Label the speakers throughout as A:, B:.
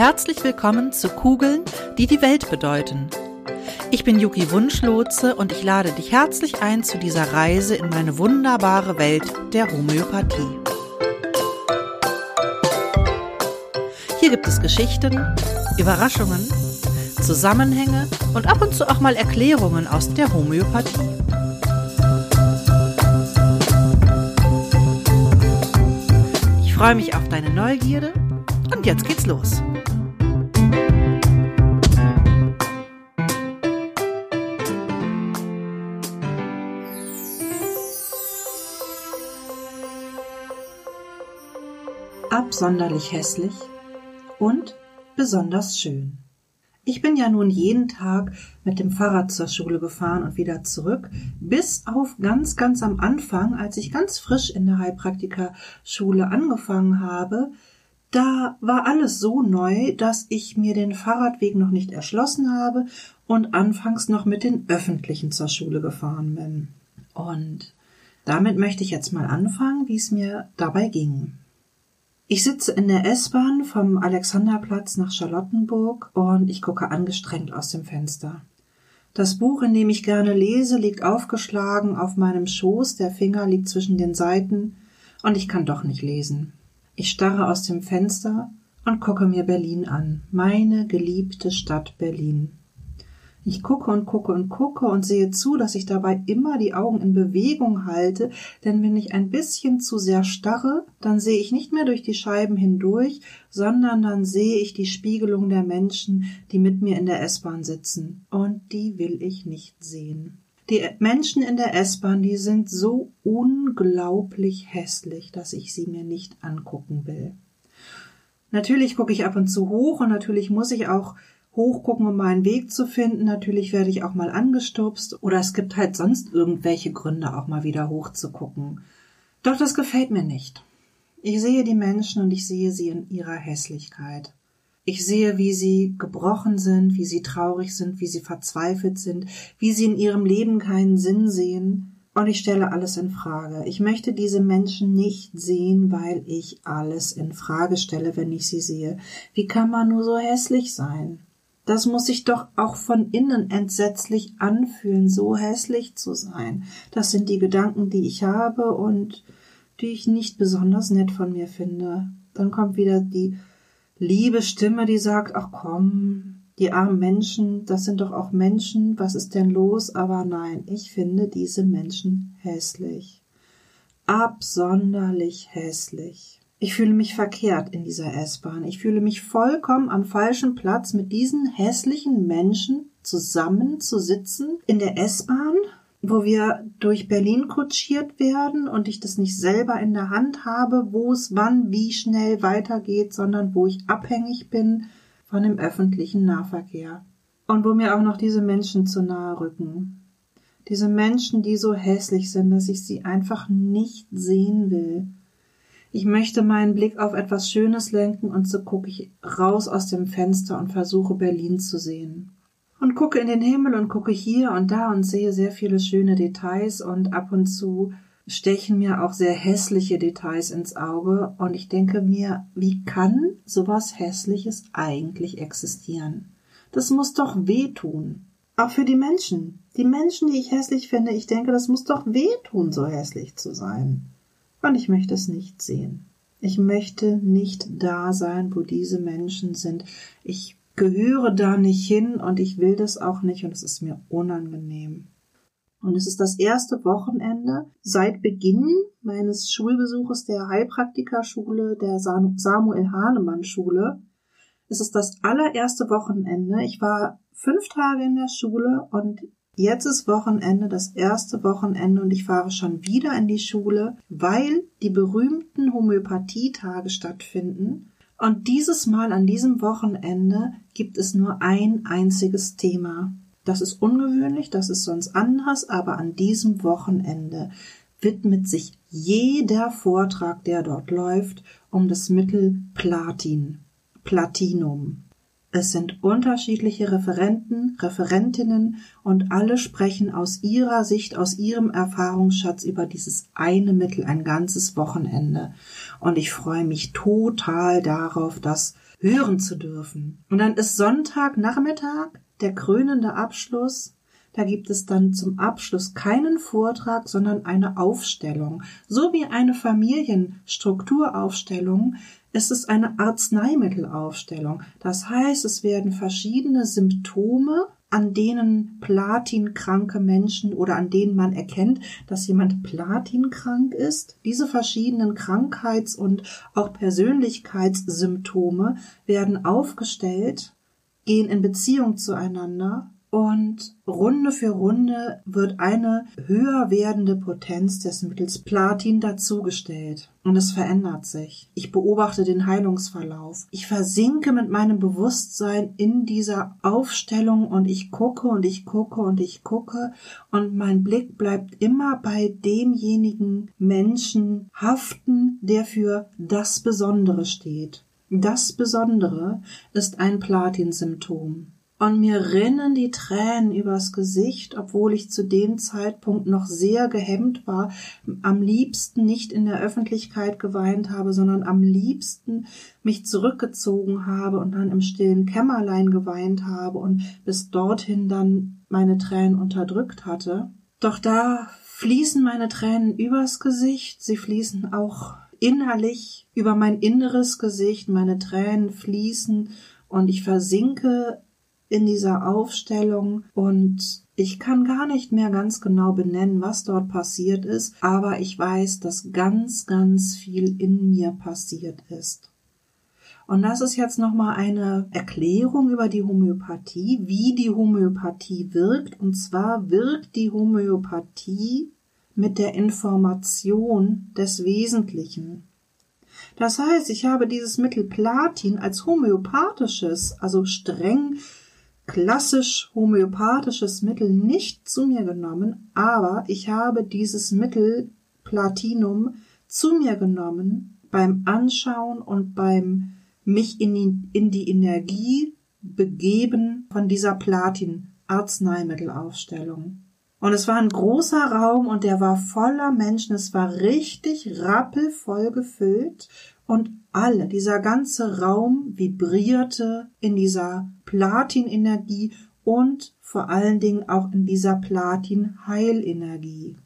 A: Herzlich willkommen zu Kugeln, die die Welt bedeuten. Ich bin Yuki Wunschlotze und ich lade dich herzlich ein zu dieser Reise in meine wunderbare Welt der Homöopathie. Hier gibt es Geschichten, Überraschungen, Zusammenhänge und ab und zu auch mal Erklärungen aus der Homöopathie. Ich freue mich auf deine Neugierde und jetzt geht's los. Absonderlich hässlich und besonders schön. Ich bin ja nun jeden Tag mit dem Fahrrad zur Schule gefahren und wieder zurück, bis auf ganz, ganz am Anfang, als ich ganz frisch in der Heilpraktikerschule angefangen habe, da war alles so neu, dass ich mir den Fahrradweg noch nicht erschlossen habe und anfangs noch mit den öffentlichen zur Schule gefahren bin. Und damit möchte ich jetzt mal anfangen, wie es mir dabei ging. Ich sitze in der S-Bahn vom Alexanderplatz nach Charlottenburg und ich gucke angestrengt aus dem Fenster. Das Buch, in dem ich gerne lese, liegt aufgeschlagen auf meinem Schoß, der Finger liegt zwischen den Seiten und ich kann doch nicht lesen. Ich starre aus dem Fenster und gucke mir Berlin an, meine geliebte Stadt Berlin. Ich gucke und gucke und gucke und sehe zu, dass ich dabei immer die Augen in Bewegung halte, denn wenn ich ein bisschen zu sehr starre, dann sehe ich nicht mehr durch die Scheiben hindurch, sondern dann sehe ich die Spiegelung der Menschen, die mit mir in der S-Bahn sitzen. Und die will ich nicht sehen. Die Menschen in der S-Bahn, die sind so unglaublich hässlich, dass ich sie mir nicht angucken will. Natürlich gucke ich ab und zu hoch und natürlich muss ich auch hochgucken, um meinen Weg zu finden. Natürlich werde ich auch mal angestupst oder es gibt halt sonst irgendwelche Gründe, auch mal wieder hochzugucken. Doch das gefällt mir nicht. Ich sehe die Menschen und ich sehe sie in ihrer Hässlichkeit. Ich sehe, wie sie gebrochen sind, wie sie traurig sind, wie sie verzweifelt sind, wie sie in ihrem Leben keinen Sinn sehen. Und ich stelle alles in Frage. Ich möchte diese Menschen nicht sehen, weil ich alles in Frage stelle, wenn ich sie sehe. Wie kann man nur so hässlich sein? Das muss sich doch auch von innen entsetzlich anfühlen, so hässlich zu sein. Das sind die Gedanken, die ich habe und die ich nicht besonders nett von mir finde. Dann kommt wieder die liebe Stimme, die sagt, ach komm, die armen Menschen, das sind doch auch Menschen, was ist denn los? Aber nein, ich finde diese Menschen hässlich. Absonderlich hässlich. Ich fühle mich verkehrt in dieser S-Bahn. Ich fühle mich vollkommen am falschen Platz mit diesen hässlichen Menschen zusammen zu sitzen in der S-Bahn wo wir durch Berlin kutschiert werden und ich das nicht selber in der Hand habe, wo es wann wie schnell weitergeht, sondern wo ich abhängig bin von dem öffentlichen Nahverkehr. Und wo mir auch noch diese Menschen zu nahe rücken. Diese Menschen, die so hässlich sind, dass ich sie einfach nicht sehen will. Ich möchte meinen Blick auf etwas Schönes lenken und so gucke ich raus aus dem Fenster und versuche Berlin zu sehen und gucke in den Himmel und gucke hier und da und sehe sehr viele schöne Details und ab und zu stechen mir auch sehr hässliche Details ins Auge und ich denke mir, wie kann sowas Hässliches eigentlich existieren? Das muss doch wehtun. Auch für die Menschen. Die Menschen, die ich hässlich finde, ich denke, das muss doch wehtun, so hässlich zu sein. Und ich möchte es nicht sehen. Ich möchte nicht da sein, wo diese Menschen sind. Ich gehöre da nicht hin und ich will das auch nicht und es ist mir unangenehm. Und es ist das erste Wochenende seit Beginn meines Schulbesuches der Heilpraktikerschule der Samuel Hahnemann Schule. Es ist das allererste Wochenende. Ich war fünf Tage in der Schule und jetzt ist Wochenende, das erste Wochenende und ich fahre schon wieder in die Schule, weil die berühmten Homöopathietage stattfinden und dieses Mal an diesem Wochenende gibt es nur ein einziges Thema. Das ist ungewöhnlich, das ist sonst anders, aber an diesem Wochenende widmet sich jeder Vortrag, der dort läuft, um das Mittel Platin, Platinum. Es sind unterschiedliche Referenten, Referentinnen und alle sprechen aus ihrer Sicht, aus ihrem Erfahrungsschatz über dieses eine Mittel ein ganzes Wochenende. Und ich freue mich total darauf, das hören zu dürfen. Und dann ist Sonntagnachmittag der krönende Abschluss da gibt es dann zum Abschluss keinen Vortrag, sondern eine Aufstellung. So wie eine Familienstrukturaufstellung ist es eine Arzneimittelaufstellung. Das heißt, es werden verschiedene Symptome an denen platinkranke Menschen oder an denen man erkennt, dass jemand platinkrank ist. Diese verschiedenen Krankheits- und auch Persönlichkeitssymptome werden aufgestellt, gehen in Beziehung zueinander und Runde für Runde wird eine höher werdende Potenz des Mittels Platin dazugestellt. Und es verändert sich. Ich beobachte den Heilungsverlauf. Ich versinke mit meinem Bewusstsein in dieser Aufstellung und ich gucke und ich gucke und ich gucke und mein Blick bleibt immer bei demjenigen Menschen haften, der für das Besondere steht. Das Besondere ist ein Platinsymptom und mir rinnen die Tränen übers Gesicht, obwohl ich zu dem Zeitpunkt noch sehr gehemmt war, am liebsten nicht in der Öffentlichkeit geweint habe, sondern am liebsten mich zurückgezogen habe und dann im stillen Kämmerlein geweint habe und bis dorthin dann meine Tränen unterdrückt hatte. Doch da fließen meine Tränen übers Gesicht, sie fließen auch innerlich über mein inneres Gesicht, meine Tränen fließen und ich versinke in dieser Aufstellung und ich kann gar nicht mehr ganz genau benennen, was dort passiert ist, aber ich weiß, dass ganz, ganz viel in mir passiert ist. Und das ist jetzt nochmal eine Erklärung über die Homöopathie, wie die Homöopathie wirkt. Und zwar wirkt die Homöopathie mit der Information des Wesentlichen. Das heißt, ich habe dieses Mittel Platin als homöopathisches, also streng klassisch homöopathisches Mittel nicht zu mir genommen, aber ich habe dieses Mittel Platinum zu mir genommen beim Anschauen und beim mich in die, in die Energie begeben von dieser Platin-Arzneimittelaufstellung. Und es war ein großer Raum und der war voller Menschen. Es war richtig rappelvoll gefüllt und alle, dieser ganze Raum vibrierte in dieser Platinenergie und vor allen Dingen auch in dieser Platin-Heilenergie.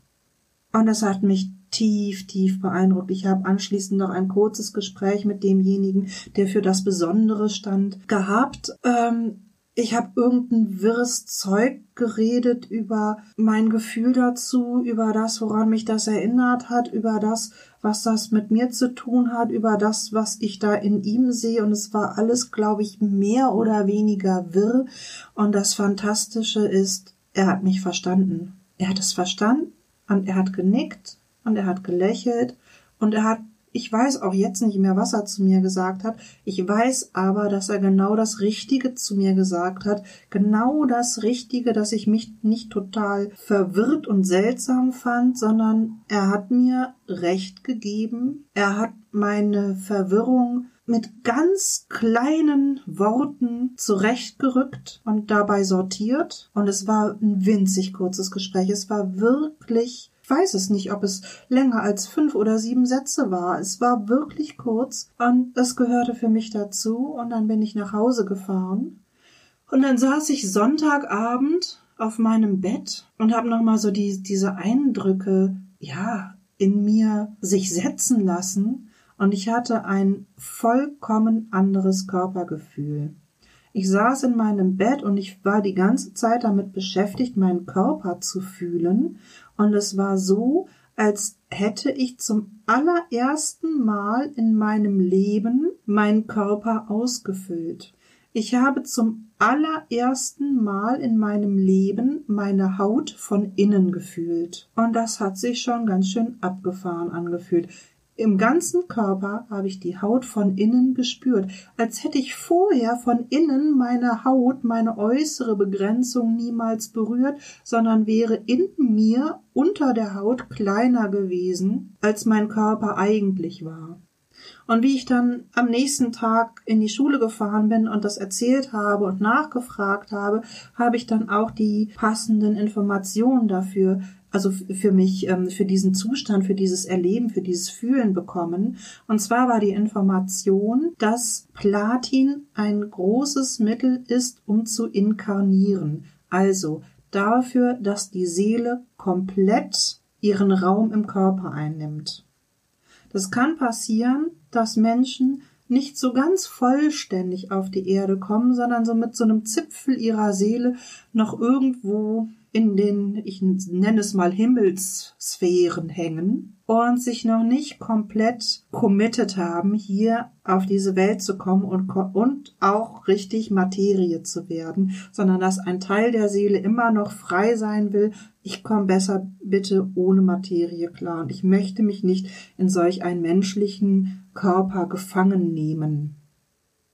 A: Und das hat mich tief, tief beeindruckt. Ich habe anschließend noch ein kurzes Gespräch mit demjenigen, der für das Besondere stand, gehabt. Ähm, ich habe irgendein wirres Zeug geredet über mein Gefühl dazu, über das, woran mich das erinnert hat, über das, was das mit mir zu tun hat, über das, was ich da in ihm sehe. Und es war alles, glaube ich, mehr oder weniger wirr. Und das Fantastische ist, er hat mich verstanden. Er hat es verstanden und er hat genickt und er hat gelächelt und er hat ich weiß auch jetzt nicht mehr, was er zu mir gesagt hat. Ich weiß aber, dass er genau das Richtige zu mir gesagt hat. Genau das Richtige, dass ich mich nicht total verwirrt und seltsam fand, sondern er hat mir Recht gegeben. Er hat meine Verwirrung mit ganz kleinen Worten zurechtgerückt und dabei sortiert. Und es war ein winzig kurzes Gespräch. Es war wirklich ich weiß es nicht, ob es länger als fünf oder sieben Sätze war. Es war wirklich kurz und es gehörte für mich dazu und dann bin ich nach Hause gefahren. Und dann saß ich Sonntagabend auf meinem Bett und habe nochmal so die, diese Eindrücke, ja, in mir sich setzen lassen und ich hatte ein vollkommen anderes Körpergefühl. Ich saß in meinem Bett und ich war die ganze Zeit damit beschäftigt, meinen Körper zu fühlen und es war so, als hätte ich zum allerersten Mal in meinem Leben meinen Körper ausgefüllt. Ich habe zum allerersten Mal in meinem Leben meine Haut von innen gefühlt. Und das hat sich schon ganz schön abgefahren angefühlt. Im ganzen Körper habe ich die Haut von innen gespürt, als hätte ich vorher von innen meine Haut, meine äußere Begrenzung niemals berührt, sondern wäre in mir unter der Haut kleiner gewesen, als mein Körper eigentlich war. Und wie ich dann am nächsten Tag in die Schule gefahren bin und das erzählt habe und nachgefragt habe, habe ich dann auch die passenden Informationen dafür also für mich, ähm, für diesen Zustand, für dieses Erleben, für dieses Fühlen bekommen. Und zwar war die Information, dass Platin ein großes Mittel ist, um zu inkarnieren. Also dafür, dass die Seele komplett ihren Raum im Körper einnimmt. Das kann passieren, dass Menschen nicht so ganz vollständig auf die Erde kommen, sondern so mit so einem Zipfel ihrer Seele noch irgendwo in den, ich nenne es mal Himmelssphären hängen und sich noch nicht komplett committed haben, hier auf diese Welt zu kommen und, und auch richtig Materie zu werden, sondern dass ein Teil der Seele immer noch frei sein will, ich komme besser bitte ohne Materie klar und ich möchte mich nicht in solch einen menschlichen Körper gefangen nehmen.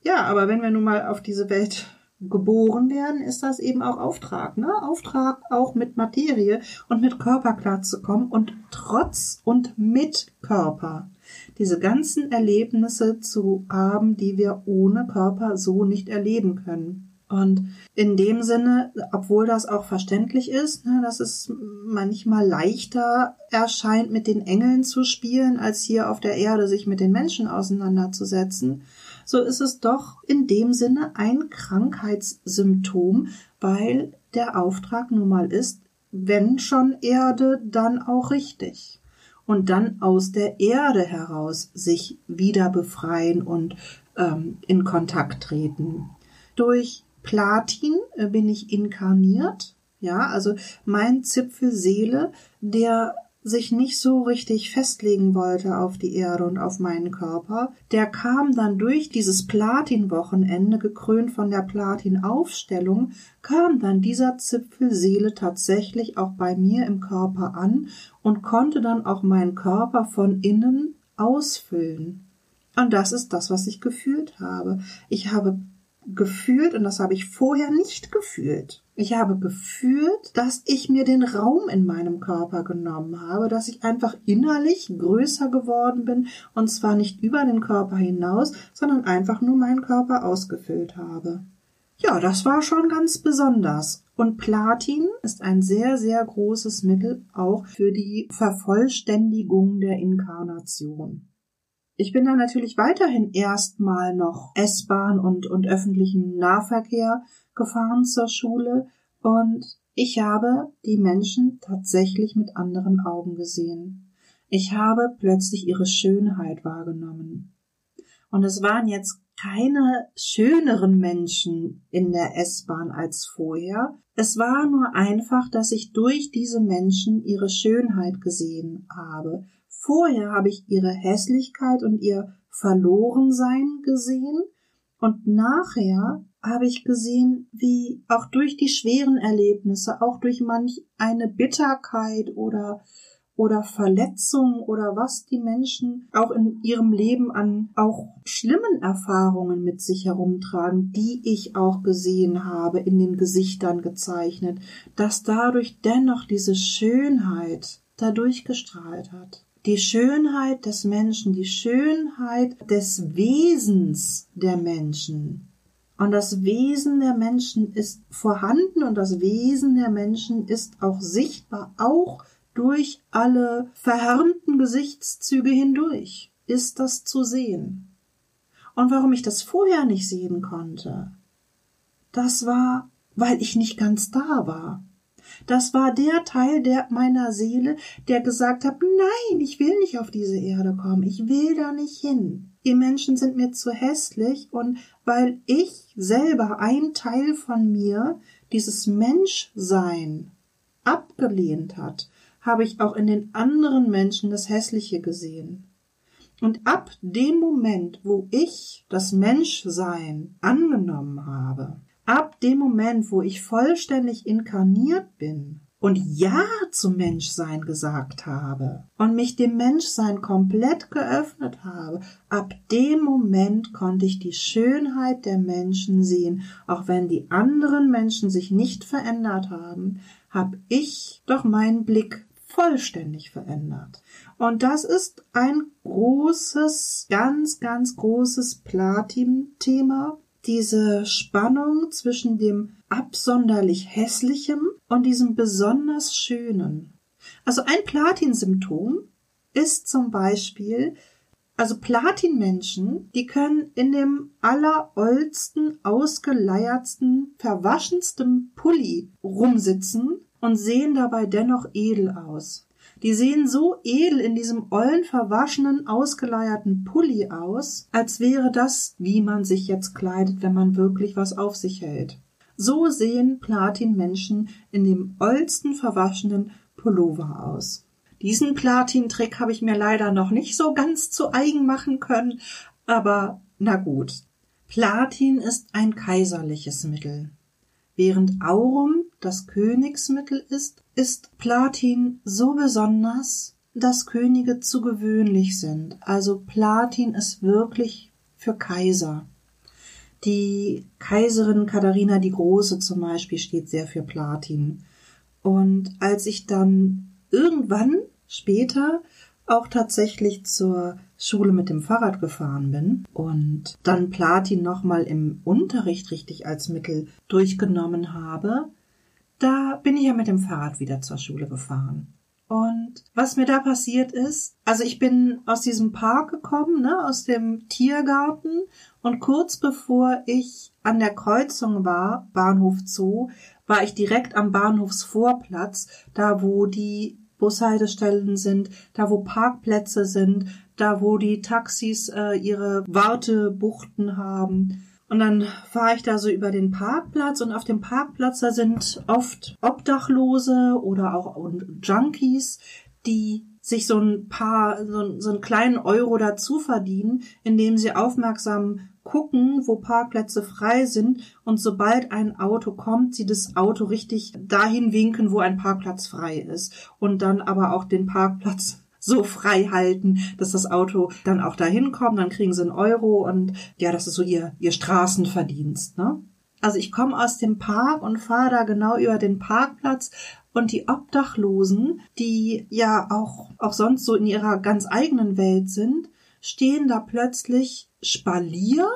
A: Ja, aber wenn wir nun mal auf diese Welt geboren werden, ist das eben auch Auftrag, ne? Auftrag auch mit Materie und mit Körper klarzukommen und trotz und mit Körper diese ganzen Erlebnisse zu haben, die wir ohne Körper so nicht erleben können. Und in dem Sinne, obwohl das auch verständlich ist, ne, dass es manchmal leichter erscheint, mit den Engeln zu spielen, als hier auf der Erde sich mit den Menschen auseinanderzusetzen, so ist es doch in dem Sinne ein Krankheitssymptom, weil der Auftrag nun mal ist, wenn schon Erde, dann auch richtig. Und dann aus der Erde heraus sich wieder befreien und ähm, in Kontakt treten. Durch Platin äh, bin ich inkarniert, ja, also mein Zipfel Seele, der sich nicht so richtig festlegen wollte auf die Erde und auf meinen Körper, der kam dann durch dieses Platin-Wochenende, gekrönt von der Platin-Aufstellung, kam dann dieser Zipfel Seele tatsächlich auch bei mir im Körper an und konnte dann auch meinen Körper von innen ausfüllen. Und das ist das, was ich gefühlt habe. Ich habe gefühlt, und das habe ich vorher nicht gefühlt. Ich habe gefühlt, dass ich mir den Raum in meinem Körper genommen habe, dass ich einfach innerlich größer geworden bin, und zwar nicht über den Körper hinaus, sondern einfach nur meinen Körper ausgefüllt habe. Ja, das war schon ganz besonders. Und Platin ist ein sehr, sehr großes Mittel auch für die Vervollständigung der Inkarnation. Ich bin dann natürlich weiterhin erstmal noch S-Bahn und, und öffentlichen Nahverkehr gefahren zur Schule und ich habe die Menschen tatsächlich mit anderen Augen gesehen. Ich habe plötzlich ihre Schönheit wahrgenommen. Und es waren jetzt keine schöneren Menschen in der S-Bahn als vorher. Es war nur einfach, dass ich durch diese Menschen ihre Schönheit gesehen habe, Vorher habe ich ihre Hässlichkeit und ihr Verlorensein gesehen und nachher habe ich gesehen, wie auch durch die schweren Erlebnisse, auch durch manch eine Bitterkeit oder oder Verletzung oder was die Menschen auch in ihrem Leben an auch schlimmen Erfahrungen mit sich herumtragen, die ich auch gesehen habe, in den Gesichtern gezeichnet, dass dadurch dennoch diese Schönheit dadurch gestrahlt hat die Schönheit des Menschen, die Schönheit des Wesens der Menschen. Und das Wesen der Menschen ist vorhanden und das Wesen der Menschen ist auch sichtbar, auch durch alle verhärmten Gesichtszüge hindurch ist das zu sehen. Und warum ich das vorher nicht sehen konnte, das war, weil ich nicht ganz da war. Das war der Teil der meiner Seele, der gesagt hat, nein, ich will nicht auf diese Erde kommen, ich will da nicht hin. Ihr Menschen sind mir zu hässlich und weil ich selber ein Teil von mir, dieses Menschsein, abgelehnt hat, habe ich auch in den anderen Menschen das Hässliche gesehen. Und ab dem Moment, wo ich das Menschsein angenommen habe, ab dem Moment, wo ich vollständig inkarniert bin und Ja zum Menschsein gesagt habe und mich dem Menschsein komplett geöffnet habe, ab dem Moment konnte ich die Schönheit der Menschen sehen, auch wenn die anderen Menschen sich nicht verändert haben, habe ich doch meinen Blick vollständig verändert. Und das ist ein großes, ganz, ganz großes Platin-Thema. Diese Spannung zwischen dem absonderlich Hässlichem und diesem besonders Schönen. Also ein Platin-Symptom ist zum Beispiel, also Platinmenschen, die können in dem alleroldsten, ausgeleiertsten, verwaschensten Pulli rumsitzen und sehen dabei dennoch edel aus. Die sehen so edel in diesem ollen, verwaschenen, ausgeleierten Pulli aus, als wäre das, wie man sich jetzt kleidet, wenn man wirklich was auf sich hält. So sehen Platinmenschen in dem ollsten, verwaschenen Pullover aus. Diesen Platin-Trick habe ich mir leider noch nicht so ganz zu eigen machen können, aber na gut. Platin ist ein kaiserliches Mittel. Während Aurum das Königsmittel ist, ist Platin so besonders, dass Könige zu gewöhnlich sind. Also Platin ist wirklich für Kaiser. Die Kaiserin Katharina die Große zum Beispiel steht sehr für Platin. Und als ich dann irgendwann später auch tatsächlich zur Schule mit dem Fahrrad gefahren bin und dann Platin nochmal im Unterricht richtig als Mittel durchgenommen habe, da bin ich ja mit dem Fahrrad wieder zur Schule gefahren. Und was mir da passiert ist, also ich bin aus diesem Park gekommen, ne, aus dem Tiergarten und kurz bevor ich an der Kreuzung war, Bahnhof Zoo, war ich direkt am Bahnhofsvorplatz, da wo die Bushaltestellen sind, da wo Parkplätze sind, da wo die Taxis äh, ihre Wartebuchten haben. Und dann fahre ich da so über den Parkplatz und auf dem Parkplatz da sind oft Obdachlose oder auch Junkies, die sich so ein paar, so, so einen kleinen Euro dazu verdienen, indem sie aufmerksam gucken, wo Parkplätze frei sind. Und sobald ein Auto kommt, sie das Auto richtig dahin winken, wo ein Parkplatz frei ist. Und dann aber auch den Parkplatz so frei halten, dass das Auto dann auch dahin kommt, dann kriegen sie einen Euro und ja, das ist so ihr, ihr Straßenverdienst, ne? Also ich komme aus dem Park und fahre da genau über den Parkplatz und die Obdachlosen, die ja auch, auch sonst so in ihrer ganz eigenen Welt sind, stehen da plötzlich Spalier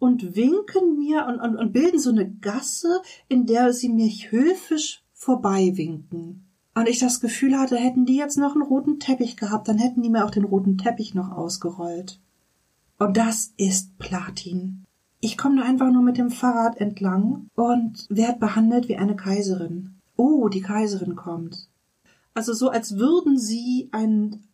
A: und winken mir und, und, und bilden so eine Gasse, in der sie mich höfisch vorbeiwinken und ich das Gefühl hatte, hätten die jetzt noch einen roten Teppich gehabt, dann hätten die mir auch den roten Teppich noch ausgerollt. Und das ist Platin. Ich komme da einfach nur mit dem Fahrrad entlang und werd behandelt wie eine Kaiserin. Oh, die Kaiserin kommt. Also so, als würden sie einen,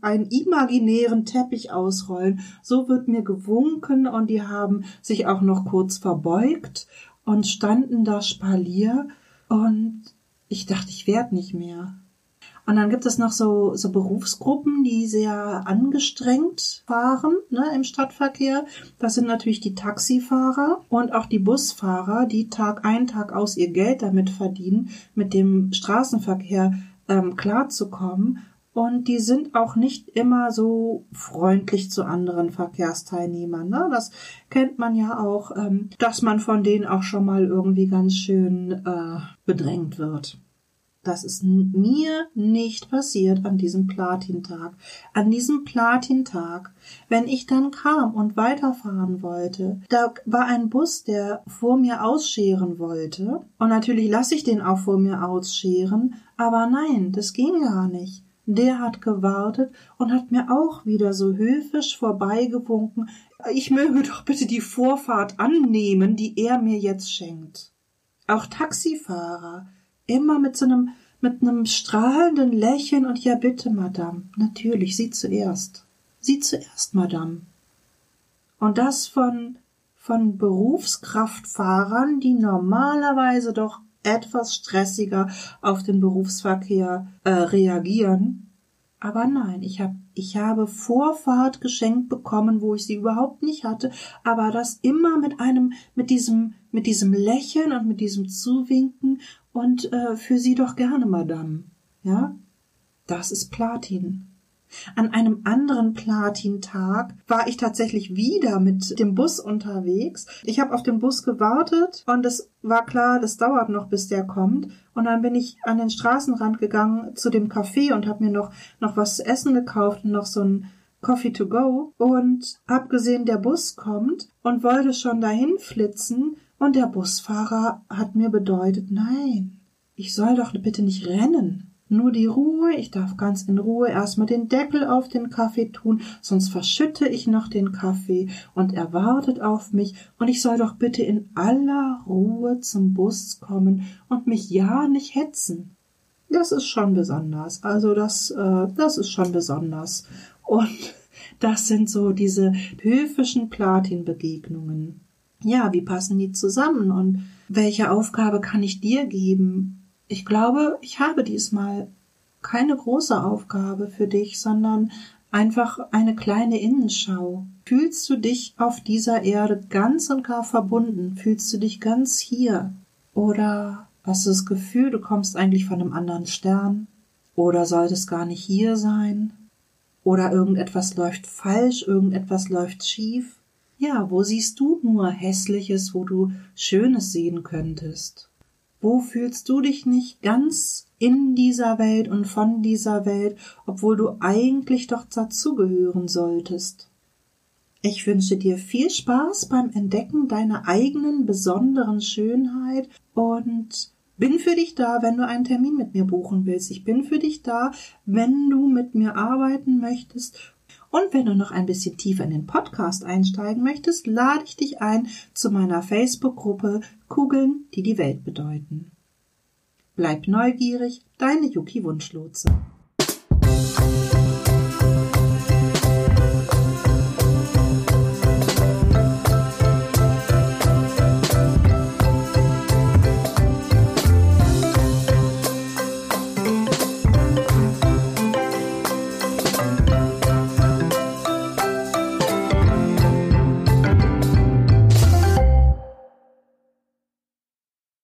A: einen imaginären Teppich ausrollen. So wird mir gewunken und die haben sich auch noch kurz verbeugt und standen da Spalier und ich dachte, ich werde nicht mehr. Und dann gibt es noch so, so Berufsgruppen, die sehr angestrengt fahren ne, im Stadtverkehr. Das sind natürlich die Taxifahrer und auch die Busfahrer, die Tag ein, Tag aus ihr Geld damit verdienen, mit dem Straßenverkehr ähm, klarzukommen. Und die sind auch nicht immer so freundlich zu anderen Verkehrsteilnehmern. Ne? Das kennt man ja auch, ähm, dass man von denen auch schon mal irgendwie ganz schön äh, bedrängt wird. Das ist mir nicht passiert an diesem Platintag. An diesem Platintag, wenn ich dann kam und weiterfahren wollte, da war ein Bus, der vor mir ausscheren wollte. Und natürlich lasse ich den auch vor mir ausscheren, aber nein, das ging gar nicht. Der hat gewartet und hat mir auch wieder so höfisch vorbeigewunken, ich möge doch bitte die Vorfahrt annehmen, die er mir jetzt schenkt. Auch Taxifahrer, immer mit so einem, mit einem strahlenden Lächeln und ja bitte, Madame, natürlich, Sie zuerst. Sie zuerst, Madame. Und das von, von Berufskraftfahrern, die normalerweise doch etwas stressiger auf den Berufsverkehr äh, reagieren. Aber nein, ich, hab, ich habe Vorfahrt geschenkt bekommen, wo ich sie überhaupt nicht hatte, aber das immer mit einem, mit diesem, mit diesem Lächeln und mit diesem Zuwinken und äh, für Sie doch gerne, Madame. Ja, das ist Platin. An einem anderen Platintag war ich tatsächlich wieder mit dem Bus unterwegs. Ich habe auf den Bus gewartet und es war klar, das dauert noch, bis der kommt. Und dann bin ich an den Straßenrand gegangen zu dem Café und habe mir noch noch was zu essen gekauft und noch so ein Coffee to go und hab gesehen, der Bus kommt und wollte schon dahin flitzen und der Busfahrer hat mir bedeutet, nein, ich soll doch bitte nicht rennen. Nur die Ruhe, ich darf ganz in Ruhe erstmal den Deckel auf den Kaffee tun, sonst verschütte ich noch den Kaffee und er wartet auf mich und ich soll doch bitte in aller Ruhe zum Bus kommen und mich ja nicht hetzen. Das ist schon besonders. Also das, äh, das ist schon besonders. Und das sind so diese höfischen Platin-Begegnungen. Ja, wie passen die zusammen und welche Aufgabe kann ich dir geben? Ich glaube, ich habe diesmal keine große Aufgabe für dich, sondern einfach eine kleine Innenschau. Fühlst du dich auf dieser Erde ganz und gar verbunden? Fühlst du dich ganz hier? Oder hast du das Gefühl, du kommst eigentlich von einem anderen Stern? Oder solltest gar nicht hier sein? Oder irgendetwas läuft falsch, irgendetwas läuft schief? Ja, wo siehst du nur Hässliches, wo du Schönes sehen könntest? Wo fühlst du dich nicht ganz in dieser Welt und von dieser Welt, obwohl du eigentlich doch dazugehören solltest? Ich wünsche dir viel Spaß beim Entdecken deiner eigenen besonderen Schönheit und bin für dich da, wenn du einen Termin mit mir buchen willst. Ich bin für dich da, wenn du mit mir arbeiten möchtest und wenn du noch ein bisschen tiefer in den Podcast einsteigen möchtest, lade ich dich ein zu meiner Facebook-Gruppe Kugeln, die die Welt bedeuten. Bleib neugierig, deine Yuki Wunschlotse.